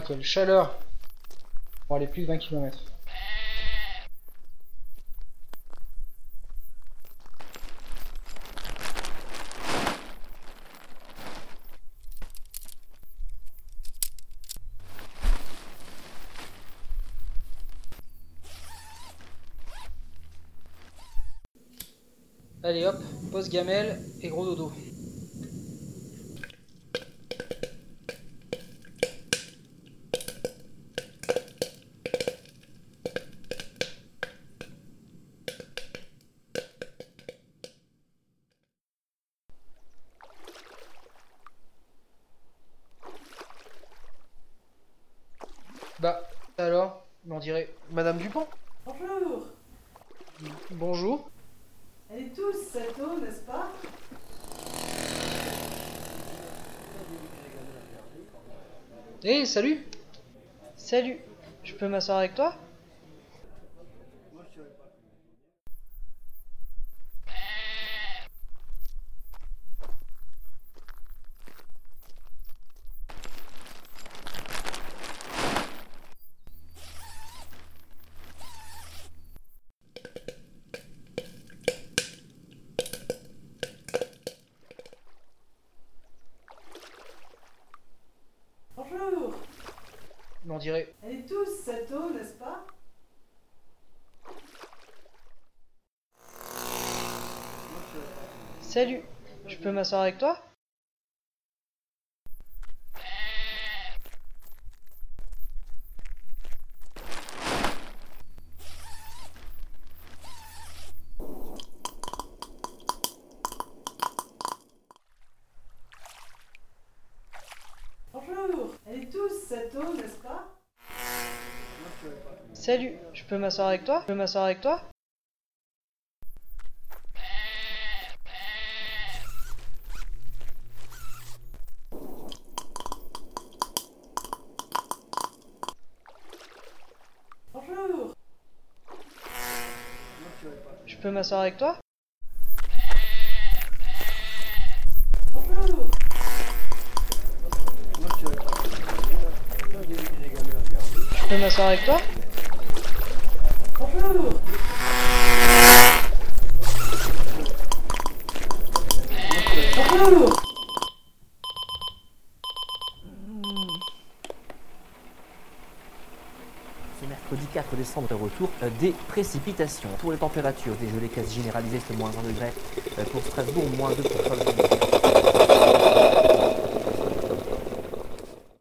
Quelle chaleur Bon, aller plus de 20 km. Allez hop, pause gamelle et gros dodo. Bah, alors, on dirait Madame Dupont. Bonjour. Bonjour. Elle est tous cette eau, n'est-ce pas? Eh, salut. Salut. Je peux m'asseoir avec toi? Bonjour. On dirait Elle est tous cette eau, n'est-ce pas? Salut. Je peux m'asseoir avec toi Bonjour Elle est tous cette eau, n'est-ce pas? Salut Je peux m'asseoir avec toi? Je peux m'asseoir avec toi? Bonjour. Je peux m'asseoir avec toi Bonjour Je peux mercredi 4 décembre, retour euh, des précipitations. Pour les températures, dégelé quasi généralisé, c'est moins 1 degré euh, pour Strasbourg, moins 2 pour Charles.